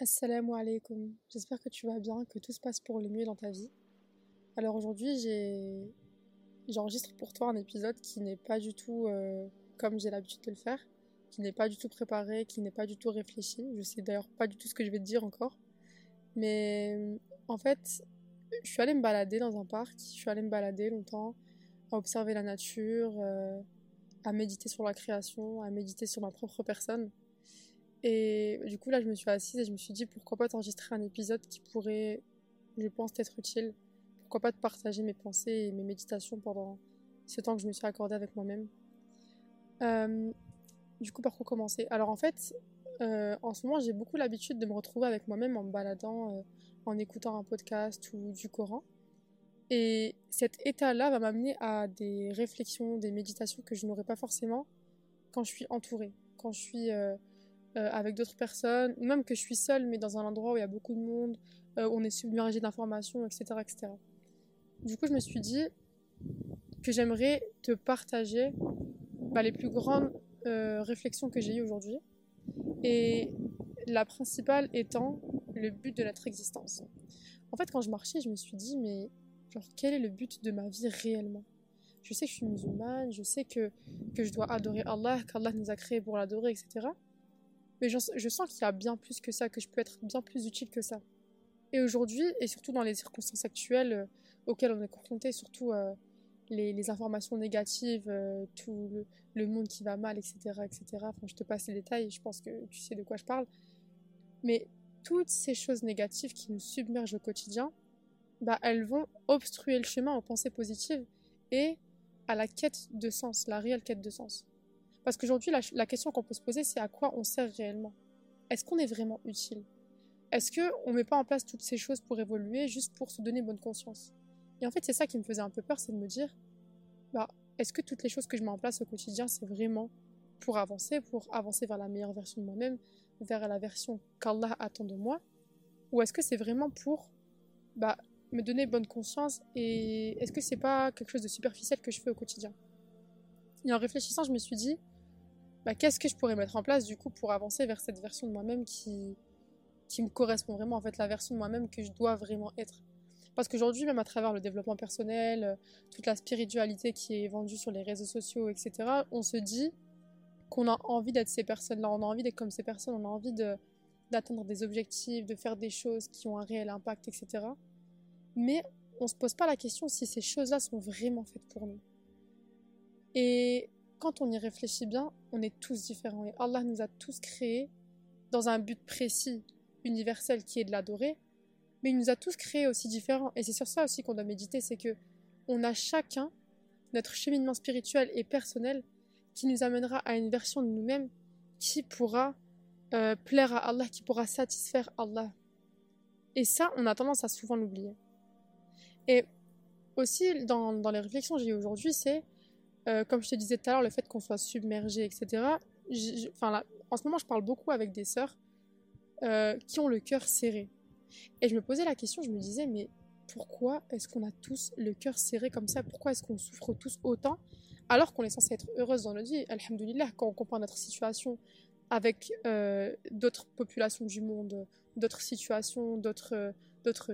Assalamu alaikum. J'espère que tu vas bien, que tout se passe pour le mieux dans ta vie. Alors aujourd'hui, j'ai j'enregistre pour toi un épisode qui n'est pas du tout euh, comme j'ai l'habitude de le faire, qui n'est pas du tout préparé, qui n'est pas du tout réfléchi. Je sais d'ailleurs pas du tout ce que je vais te dire encore. Mais en fait, je suis allée me balader dans un parc, je suis allée me balader longtemps, à observer la nature, euh, à méditer sur la création, à méditer sur ma propre personne. Et du coup, là, je me suis assise et je me suis dit pourquoi pas t'enregistrer un épisode qui pourrait, je pense, être utile. Pourquoi pas te partager mes pensées et mes méditations pendant ce temps que je me suis accordé avec moi-même. Euh, du coup, par quoi commencer? Alors, en fait, euh, en ce moment, j'ai beaucoup l'habitude de me retrouver avec moi-même en me baladant, euh, en écoutant un podcast ou du Coran. Et cet état-là va m'amener à des réflexions, des méditations que je n'aurais pas forcément quand je suis entourée, quand je suis euh, avec d'autres personnes, ou même que je suis seule, mais dans un endroit où il y a beaucoup de monde, euh, où on est submergé d'informations, etc., etc. Du coup, je me suis dit que j'aimerais te partager bah, les plus grandes euh, réflexions que j'ai eues aujourd'hui. Et la principale étant le but de notre existence. En fait, quand je marchais, je me suis dit, mais genre, quel est le but de ma vie réellement? Je sais que je suis musulmane, je sais que, que je dois adorer Allah, qu'Allah nous a créés pour l'adorer, etc. Mais je, sens qu'il y a bien plus que ça, que je peux être bien plus utile que ça. Et aujourd'hui, et surtout dans les circonstances actuelles euh, auxquelles on est confronté, surtout euh, les, informations négatives, euh, tout le, monde qui va mal, etc., etc. Je te passe les détails, je pense que tu sais de quoi je parle. Mais toutes ces choses négatives qui nous submergent au quotidien, bah, elles vont obstruer le chemin aux pensées positives et à la quête de sens, la réelle quête de sens. Parce qu'aujourd'hui, la, question qu'on peut se poser, c'est à quoi on sert réellement. Est-ce qu'on est vraiment utile? Est-ce qu'on ne met pas en place toutes ces choses pour évoluer, juste pour se donner bonne conscience? Et en fait, c'est ça qui me faisait un peu peur, c'est de me dire, bah, est-ce que toutes les choses que je mets en place au quotidien, c'est vraiment pour avancer, pour avancer vers la meilleure version de moi-même, vers la version qu'Allah attend de moi? Ou est-ce que c'est vraiment pour bah, me donner bonne conscience et est-ce que c'est pas quelque chose de superficiel que je fais au quotidien? Et en réfléchissant, je me suis dit, bah, qu'est-ce que je pourrais mettre en place du coup pour avancer vers cette version de moi-même qui, qui me correspond vraiment, en fait, la version de moi-même que je dois vraiment être? Parce qu'aujourd'hui, même à travers le développement personnel, euh, toute la spiritualité qui est vendue sur les réseaux sociaux, etc., on se dit qu'on a envie d'être ces personnes-là, on a envie d'être comme ces personnes, on a envie d'atteindre des objectifs, de faire des choses qui ont un réel impact, etc. Mais on ne se pose pas la question si ces choses-là sont vraiment faites pour nous. Et quand on y réfléchit bien, on est tous différents. Et Allah nous a tous créés dans un but précis, universel, qui est de l'adorer. Mais il nous a tous créés aussi différents. Et c'est sur ça aussi qu'on doit méditer, c'est que on a chacun notre cheminement spirituel et personnel qui nous amènera à une version de nous-mêmes qui pourra euh, plaire à Allah, qui pourra satisfaire Allah. Et ça, on a tendance à souvent l'oublier. Et aussi, dans, dans les réflexions que j'ai eues aujourd'hui, c'est euh, comme je te disais tout à l'heure, le fait qu'on soit submergé, etc. enfin, en ce moment, je parle beaucoup avec des sœurs euh, qui ont le cœur serré. Et je me posais la question, je me disais, mais pourquoi est-ce qu'on a tous le cœur serré comme ça? Pourquoi est-ce qu'on souffre tous autant alors qu'on est censé être heureuse dans notre vie? Alhamdulillah, quand on compare notre situation avec euh, d'autres populations du monde, d'autres situations, d'autres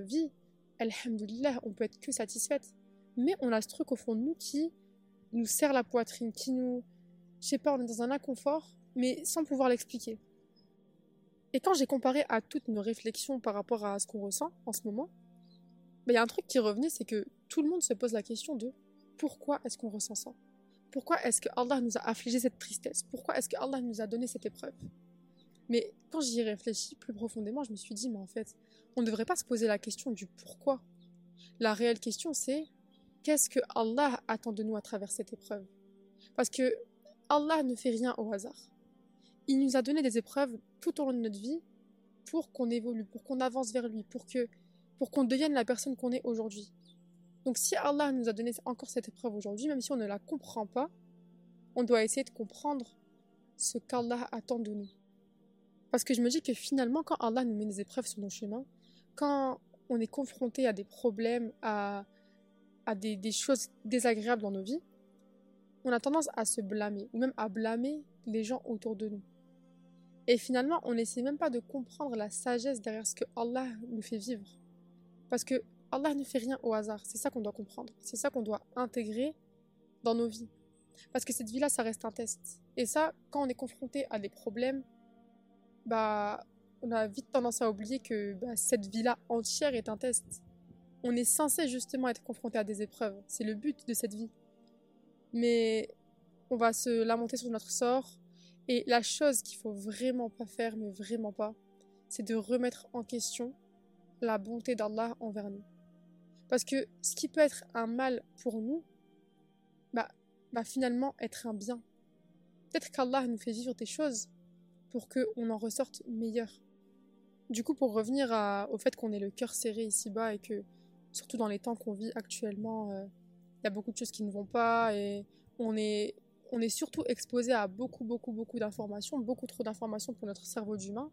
vies, Alhamdulillah, on peut être que satisfaite. Mais on a ce truc au fond de nous qui nous serre la poitrine, qui nous. Je sais pas, on est dans un inconfort, mais sans pouvoir l'expliquer. Et quand j'ai comparé à toutes nos réflexions par rapport à ce qu'on ressent en ce moment, bah, il y a un truc qui revenait, c'est que tout le monde se pose la question de pourquoi est-ce qu'on ressent ça? Pourquoi est-ce que Allah nous a affligé cette tristesse? Pourquoi est-ce que Allah nous a donné cette épreuve? Mais quand j'y réfléchis plus profondément, je me suis dit, mais en fait, on ne devrait pas se poser la question du pourquoi. La réelle question, c'est qu'est-ce que Allah attend de nous à travers cette épreuve? Parce que Allah ne fait rien au hasard. Il nous a donné des épreuves tout au long de notre vie pour qu'on évolue, pour qu'on avance vers lui, pour que pour qu'on devienne la personne qu'on est aujourd'hui. Donc si Allah nous a donné encore cette épreuve aujourd'hui, même si on ne la comprend pas, on doit essayer de comprendre ce qu'Allah attend de nous. Parce que je me dis que finalement, quand Allah nous met des épreuves sur nos chemins, quand on est confronté à des problèmes, à, à des, choses désagréables dans nos vies, on a tendance à se blâmer, ou même à blâmer les gens autour de nous. Et finalement, on n'essaie même pas de comprendre la sagesse derrière ce que Allah nous fait vivre. Parce que Allah ne fait rien au hasard. C'est ça qu'on doit comprendre. C'est ça qu'on doit intégrer dans nos vies. Parce que cette vie-là, ça reste un test. Et ça, quand on est confronté à des problèmes, bah, on a vite tendance à oublier que bah, cette vie-là entière est un test. On est censé justement être confronté à des épreuves. C'est le but de cette vie. Mais on va se lamenter sur notre sort. Et la chose qu'il faut vraiment pas faire, mais vraiment pas, c'est de remettre en question la bonté d'Allah envers nous. Parce que ce qui peut être un mal pour nous, bah, finalement être un bien. Peut-être qu'Allah nous fait vivre des choses pour qu'on en ressorte meilleur. Du coup, pour revenir au fait qu'on ait le cœur serré ici-bas et que, surtout dans les temps qu'on vit actuellement, euh, il y a beaucoup de choses qui ne vont pas et on est, on est surtout exposé à beaucoup, beaucoup, beaucoup d'informations, beaucoup trop d'informations pour notre cerveau d'humain.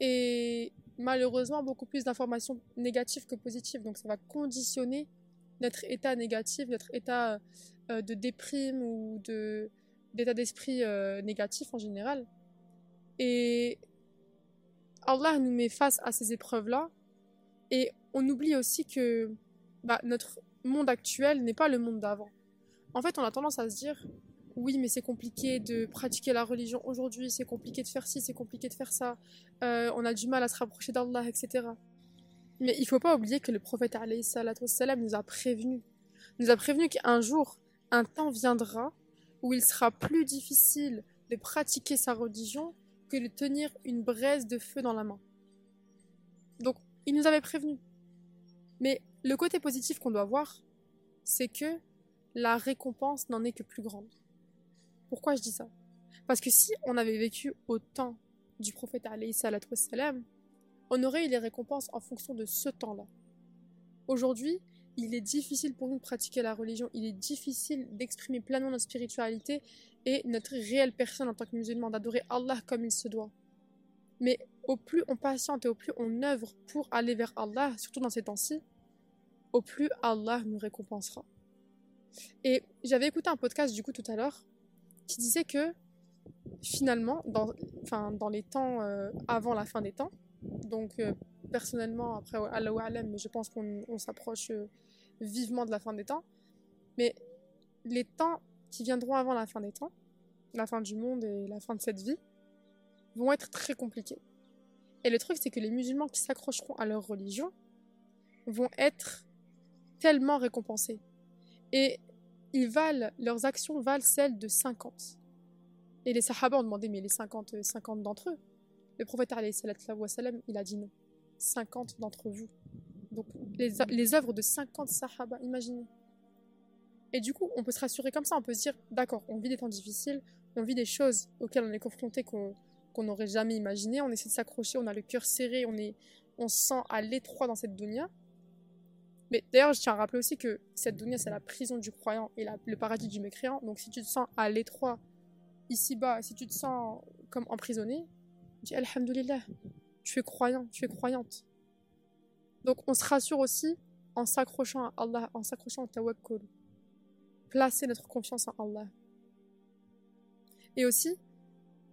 Et malheureusement, beaucoup plus d'informations négatives que positives. Donc ça va conditionner notre état négatif, notre état euh, de déprime ou de, d'état d'esprit euh, négatif en général. Et Allah nous met face à ces épreuves-là. Et on oublie aussi que bah, notre monde actuel n'est pas le monde d'avant. En fait, on a tendance à se dire oui, mais c'est compliqué de pratiquer la religion aujourd'hui, c'est compliqué de faire ci, c'est compliqué de faire ça, euh, on a du mal à se rapprocher d'Allah, etc. Mais il faut pas oublier que le prophète salam, nous a prévenu. Nous a prévenu qu'un jour, un temps viendra où il sera plus difficile de pratiquer sa religion que de tenir une braise de feu dans la main. Donc, il nous avait prévenu. Mais le côté positif qu'on doit voir, c'est que la récompense n'en est que plus grande. Pourquoi je dis ça? Parce que si on avait vécu au temps du prophète salam, on aurait eu les récompenses en fonction de ce temps-là. Aujourd'hui, il est difficile pour nous de pratiquer la religion, il est difficile d'exprimer pleinement notre spiritualité et notre réelle personne en tant que musulman, d'adorer Allah comme il se doit. Mais au plus on patiente et au plus on œuvre pour aller vers Allah, surtout dans ces temps-ci, au plus Allah nous récompensera. Et j'avais écouté un podcast du coup tout à l'heure qui disait que finalement, dans, les temps euh, avant la fin des temps, donc euh, personnellement, après Allah mais je pense qu'on s'approche euh, vivement de la fin des temps, mais les temps qui viendront avant la fin des temps, la fin du monde et la fin de cette vie, vont être très compliqués. Et le truc, c'est que les musulmans qui s'accrocheront à leur religion vont être tellement récompensés. Et ils valent, leurs actions valent celles de 50. Et les sahaba ont demandé, mais les 50, 50 d'entre eux? Le prophète, salam, il a dit non. 50 d'entre vous. Donc, les, œuvres de 50 sahaba, imaginez. Et du coup, on peut se rassurer comme ça, on peut se dire, d'accord, on vit des temps difficiles, on vit des choses auxquelles on est confronté qu'on n'aurait jamais imaginé, on essaie de s'accrocher, on a le cœur serré, on, est, on se sent à l'étroit dans cette dunya. Mais d'ailleurs, je tiens à rappeler aussi que cette dunya, c'est la prison du croyant et le paradis du mécréant. Donc si tu te sens à l'étroit ici-bas, si tu te sens comme emprisonné, dis Alhamdulillah, tu es croyant, tu es croyante. Donc on se rassure aussi en s'accrochant à Allah, en s'accrochant à tawakkul. Placer notre confiance en Allah. Et aussi,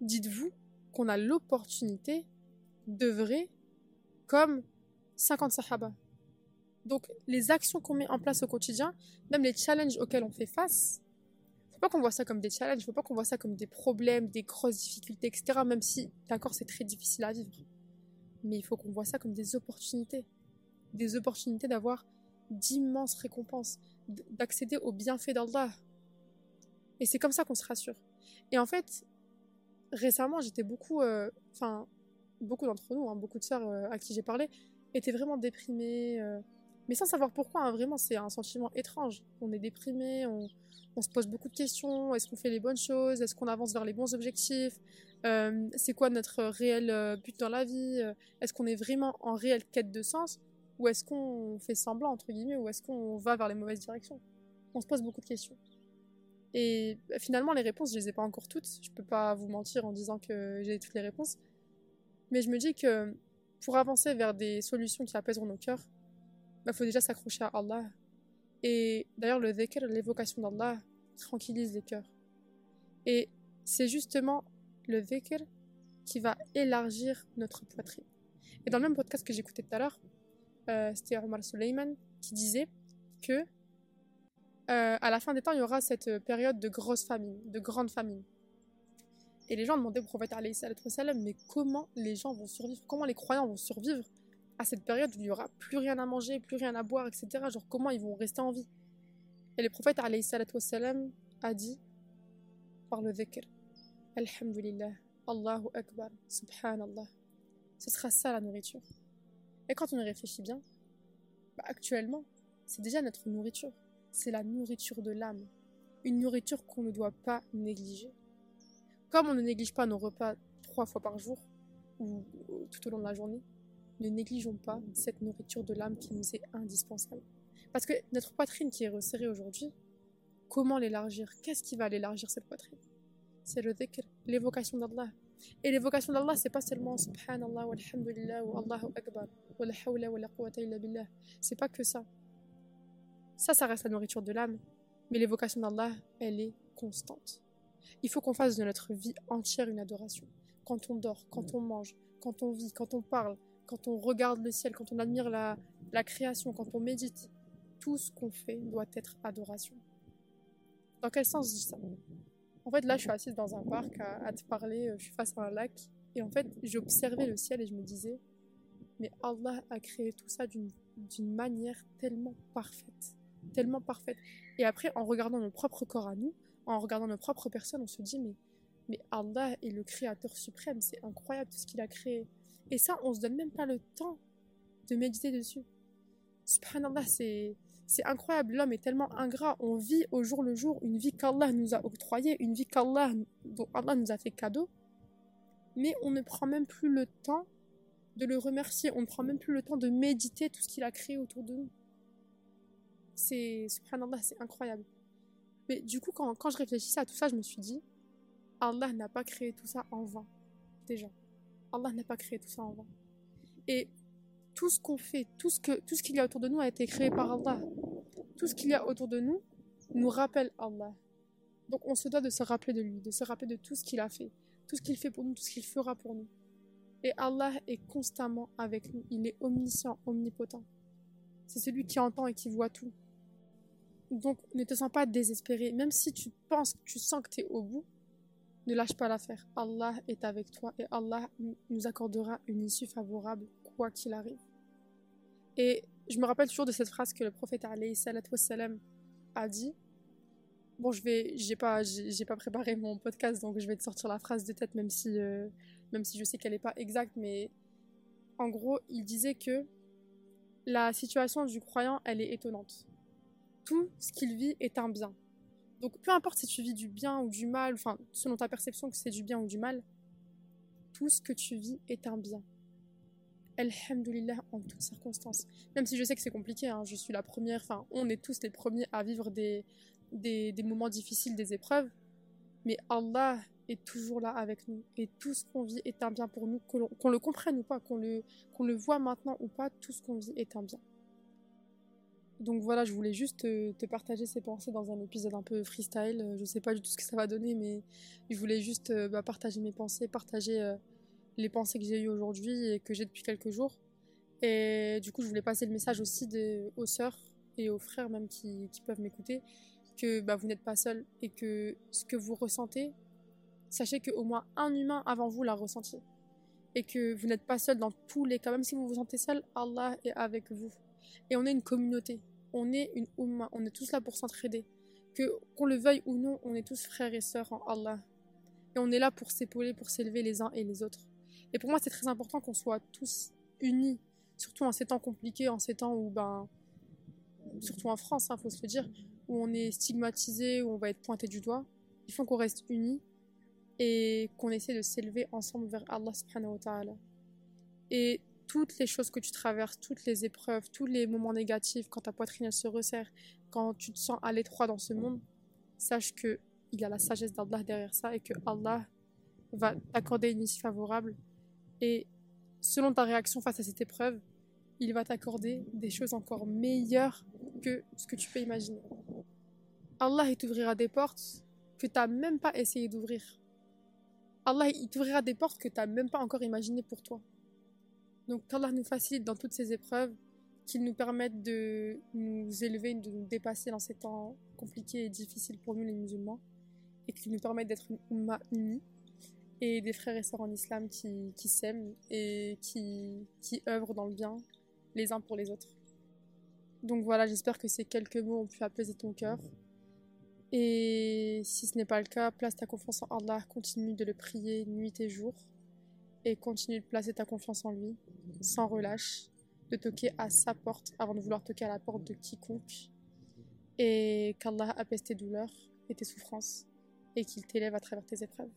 dites-vous qu'on a l'opportunité d'œuvrer comme 50 sahaba. Donc, les actions qu'on met en place au quotidien, même les challenges auxquels on fait face, faut pas qu'on voit ça comme des challenges, faut pas qu'on voit ça comme des problèmes, des grosses difficultés, etc. Même si, d'accord, c'est très difficile à vivre. Mais il faut qu'on voit ça comme des opportunités. Des opportunités d'avoir d'immenses récompenses, d'accéder aux bienfaits d'Allah. Et c'est comme ça qu'on se rassure. Et en fait, récemment, j'étais beaucoup, euh, enfin, beaucoup d'entre nous, hein, beaucoup de sœurs euh, à qui j'ai parlé, étaient vraiment déprimées. Euh, mais sans savoir pourquoi, hein, vraiment, c'est un sentiment étrange. On est déprimé, on, se pose beaucoup de questions. Est-ce qu'on fait les bonnes choses? Est-ce qu'on avance vers les bons objectifs? C'est quoi notre réel but dans la vie? Est-ce qu'on est vraiment en réelle quête de sens? Ou est-ce qu'on fait semblant, entre guillemets Ou est-ce qu'on va vers les mauvaises directions? On se pose beaucoup de questions. Et bah, finalement, les réponses, je les ai pas encore toutes. Je peux pas vous mentir en disant que j'ai toutes les réponses. Mais je me dis que pour avancer vers des solutions qui apaiseront nos cœurs, il bah, faut déjà s'accrocher à Allah. Et d'ailleurs, le dhikr, l'évocation d'Allah, tranquillise les cœurs. Et c'est justement le dhikr qui va élargir notre poitrine. Et dans le même podcast que j'écoutais tout à l'heure, euh, c'était Omar Suleiman qui disait que euh, à la fin des temps, il y aura cette période de grosse famine, de grande famine. Et les gens demandaient au prophète mais comment les gens vont survivre? Comment les croyants vont survivre à cette période où il n'y aura plus rien à manger, plus rien à boire, etc. Genre comment ils vont rester en vie? Et le prophète a dit par le dhikr Alhamdulillah, Allahu Akbar, Subhanallah. Ce sera ça la nourriture. Et quand on y réfléchit bien, bah, actuellement, c'est déjà notre nourriture. C'est la nourriture de l'âme. Une nourriture qu'on ne doit pas négliger. Comme on ne néglige pas nos repas trois fois par jour ou tout au long de la journée, ne négligeons pas cette nourriture de l'âme qui nous est indispensable. Parce que notre poitrine qui est resserrée aujourd'hui, comment l'élargir? Qu'est-ce qui va l'élargir cette poitrine? C'est le dhikr, l'évocation d'Allah. Et l'évocation d'Allah, c'est pas seulement Subhanallah, walhamdulillah, wa Allahu Akbar, wa la hawla wa la quwwata illa billah. C'est pas que ça. Ça, ça reste la nourriture de l'âme. Mais l'évocation d'Allah, elle est constante. Il faut qu'on fasse de notre vie entière une adoration. Quand on dort, quand on mange, quand on vit, quand on parle, quand on regarde le ciel, quand on admire la, création, quand on médite, tout ce qu'on fait doit être adoration. Dans quel sens je ça? En fait, là, je suis assise dans un parc à, te parler, euh, je suis face à un lac, et en fait, j'observais le ciel et je me disais, mais Allah a créé tout ça d'une manière tellement parfaite, tellement parfaite. Et après, en regardant nos propres corps à nous, en regardant nos propres personnes, on se dit, mais, mais Allah est le créateur suprême, c'est incroyable tout ce qu'il a créé. Et ça, on se donne même pas le temps de méditer dessus. Subhanallah, c'est, c'est incroyable. L'homme est tellement ingrat. On vit au jour le jour une vie qu'Allah nous a octroyée, une vie qu'Allah, dont Allah nous a fait cadeau. Mais on ne prend même plus le temps de le remercier. On ne prend même plus le temps de méditer tout ce qu'il a créé autour de nous. C'est, c'est incroyable. Mais du coup, quand, quand je réfléchissais à tout ça, je me suis dit, Allah n'a pas créé tout ça en vain. Déjà. Allah n'a pas créé tout ça en vain. Et tout ce qu'on fait, tout ce que tout ce qu'il y a autour de nous a été créé par Allah. Tout ce qu'il y a autour de nous nous rappelle Allah. Donc on se doit de se rappeler de lui, de se rappeler de tout ce qu'il a fait, tout ce qu'il fait pour nous, tout ce qu'il fera pour nous. Et Allah est constamment avec nous. Il est omniscient, omnipotent. C'est celui qui entend et qui voit tout. Donc ne te sens pas désespéré. Même si tu penses, tu sens que tu es au bout, ne lâche pas l'affaire. Allah est avec toi et Allah nous accordera une issue favorable, quoi qu'il arrive. Et je me rappelle toujours de cette phrase que le prophète salam a dit. Bon, je vais, j'ai pas, j'ai pas préparé mon podcast, donc je vais te sortir la phrase de tête, même si, euh, même si je sais qu'elle n'est pas exacte, mais en gros, il disait que la situation du croyant, elle est étonnante. Tout ce qu'il vit est un bien. Donc peu importe si tu vis du bien ou du mal, enfin selon ta perception que c'est du bien ou du mal, tout ce que tu vis est un bien. Alhamdulillah en toutes circonstances. Même si je sais que c'est compliqué, hein, je suis la première, enfin on est tous les premiers à vivre des, des, moments difficiles, des épreuves, mais Allah est toujours là avec nous et tout ce qu'on vit est un bien pour nous, qu'on le comprenne ou pas, qu'on le, qu'on le voit maintenant ou pas, tout ce qu'on vit est un bien. Donc voilà, je voulais juste te, partager ces pensées dans un épisode un peu freestyle. Euh, je sais pas du tout ce que ça va donner, mais je voulais juste euh, bah, partager mes pensées, partager euh, les pensées que j'ai eues aujourd'hui et que j'ai depuis quelques jours. Et du coup, je voulais passer le message aussi aux sœurs et aux frères même qui, peuvent m'écouter, que bah, vous n'êtes pas seuls et que ce que vous ressentez, sachez qu'au moins un humain avant vous l'a ressenti. Et que vous n'êtes pas seul dans tous les cas. Même si vous vous sentez seul, Allah est avec vous. Et on est une communauté. On est une Ummah. On est tous là pour s'entraider. Que qu'on le veuille ou non, on est tous frères et sœurs en Allah. Et on est là pour s'épauler, pour s'élever les uns et les autres. Et pour moi, c'est très important qu'on soit tous unis, surtout en ces temps compliqués, en ces temps où, ben, surtout en France, il hein, faut se le dire, où on est stigmatisé, où on va être pointé du doigt. Il faut qu'on reste unis et qu'on essaie de s'élever ensemble vers Allah subhanahu wa ta'ala. Et toutes les choses que tu traverses, toutes les épreuves, tous les moments négatifs, quand ta poitrine se resserre, quand tu te sens à l'étroit dans ce monde, sache que il y a la sagesse d'Allah derrière ça et que Allah va t'accorder une issue favorable et selon ta réaction face à cette épreuve, il va t'accorder des choses encore meilleures que ce que tu peux imaginer. Allah t'ouvrira des portes que tu n'as même pas essayé d'ouvrir. Allah, il t'ouvrira des portes que tu n'as même pas encore imaginées pour toi. Donc qu'Allah nous facilite dans toutes ces épreuves, qu'il nous permette de nous élever, de nous dépasser dans ces temps compliqués et difficiles pour nous les musulmans, et qu'il nous permette d'être une umma unie, et des frères et sœurs en islam qui, s'aiment et qui œuvrent dans le bien les uns pour les autres. Donc voilà, j'espère que ces quelques mots ont pu apaiser ton cœur. Et si ce n'est pas le cas, place ta confiance en Allah, continue de le prier nuit et jour. Et continue de placer ta confiance en lui, sans relâche, de toquer à sa porte avant de vouloir toquer à la porte de quiconque. Et qu'Allah apaise tes douleurs et tes souffrances, et qu'il t'élève à travers tes épreuves.